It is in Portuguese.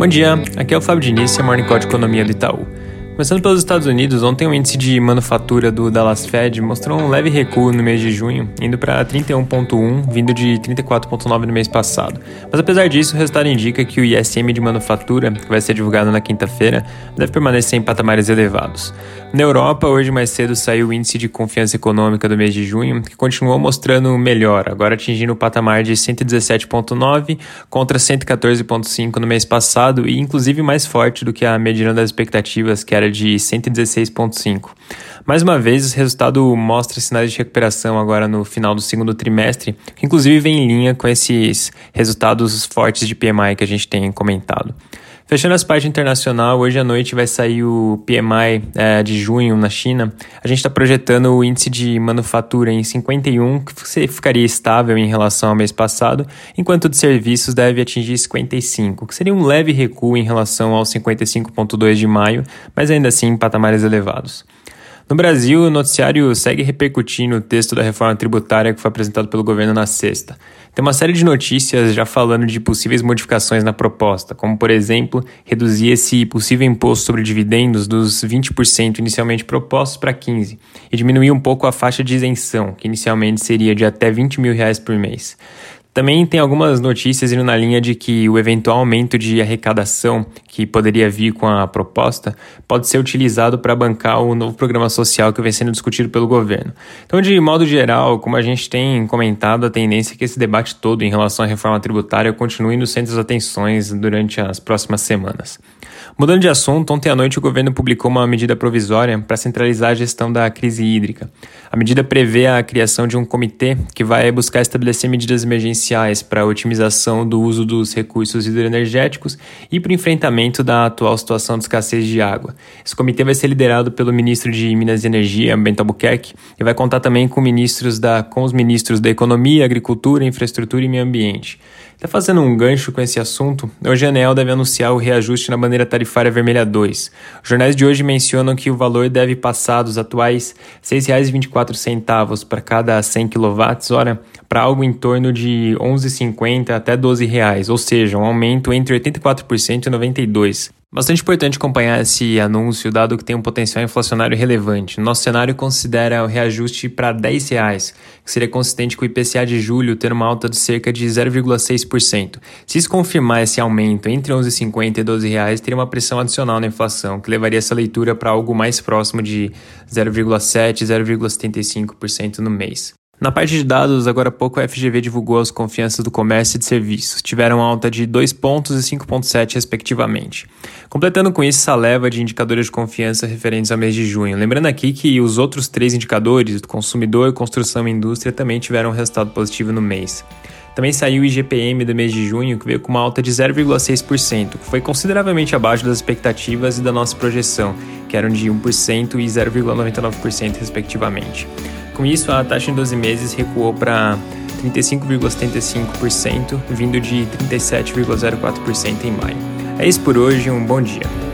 Bom dia, aqui é o Fábio Diniz, é Morning Call de Economia do Itaú. Começando pelos Estados Unidos, ontem o índice de manufatura do Dallas Fed mostrou um leve recuo no mês de junho, indo para 31,1, vindo de 34,9 no mês passado. Mas apesar disso, o resultado indica que o ISM de manufatura, que vai ser divulgado na quinta-feira, deve permanecer em patamares elevados. Na Europa, hoje mais cedo saiu o índice de confiança econômica do mês de junho, que continuou mostrando melhor, agora atingindo o patamar de 117,9 contra 114,5 no mês passado e inclusive mais forte do que a mediana das expectativas, que era de 116,5. Mais uma vez, o resultado mostra sinais de recuperação agora no final do segundo trimestre, que inclusive vem em linha com esses resultados fortes de PMI que a gente tem comentado. Fechando as partes internacional, hoje à noite vai sair o PMI é, de junho na China. A gente está projetando o índice de manufatura em 51, que ficaria estável em relação ao mês passado, enquanto o de serviços deve atingir 55, que seria um leve recuo em relação ao 55,2 de maio, mas ainda assim em patamares elevados. No Brasil, o noticiário segue repercutindo o texto da reforma tributária que foi apresentado pelo governo na sexta. Tem uma série de notícias já falando de possíveis modificações na proposta, como, por exemplo, reduzir esse possível imposto sobre dividendos dos 20% inicialmente propostos para 15% e diminuir um pouco a faixa de isenção, que inicialmente seria de até 20 mil reais por mês. Também tem algumas notícias indo na linha de que o eventual aumento de arrecadação que poderia vir com a proposta pode ser utilizado para bancar o novo programa social que vem sendo discutido pelo governo. Então, de modo geral, como a gente tem comentado, a tendência é que esse debate todo em relação à reforma tributária continue no centro das atenções durante as próximas semanas. Mudando de assunto, ontem à noite o governo publicou uma medida provisória para centralizar a gestão da crise hídrica. A medida prevê a criação de um comitê que vai buscar estabelecer medidas emergenciais para a otimização do uso dos recursos hidroenergéticos e para o enfrentamento da atual situação de escassez de água. Esse comitê vai ser liderado pelo ministro de Minas e Energia, Bento Albuquerque, e vai contar também com, ministros da, com os ministros da Economia, Agricultura, Infraestrutura e Meio Ambiente. Até fazendo um gancho com esse assunto, hoje a ANEEL deve anunciar o reajuste na bandeira tarifária vermelha 2. Os jornais de hoje mencionam que o valor deve passar dos atuais R$ 6,24 para cada 100 kWh para algo em torno de R$ 11,50 até 12 reais, ou seja, um aumento entre 84% e 92%. Bastante importante acompanhar esse anúncio, dado que tem um potencial inflacionário relevante. Nosso cenário considera o reajuste para 10 reais, que seria consistente com o IPCA de julho ter uma alta de cerca de 0,6%. Se isso confirmar esse aumento entre 11,50 e 12, reais, teria uma pressão adicional na inflação, que levaria essa leitura para algo mais próximo de 0,7 e 0,75% no mês. Na parte de dados, agora há pouco a FGV divulgou as confianças do comércio e de serviços. Tiveram alta de 2 pontos e 5,7 respectivamente. Completando com isso essa leva de indicadores de confiança referentes ao mês de junho. Lembrando aqui que os outros três indicadores, consumidor, construção e indústria, também tiveram um resultado positivo no mês. Também saiu o IGPM do mês de junho, que veio com uma alta de 0,6%, que foi consideravelmente abaixo das expectativas e da nossa projeção, que eram de 1% e 0,99% respectivamente. Com isso, a taxa em 12 meses recuou para 35,75%, vindo de 37,04% em maio. É isso por hoje, um bom dia.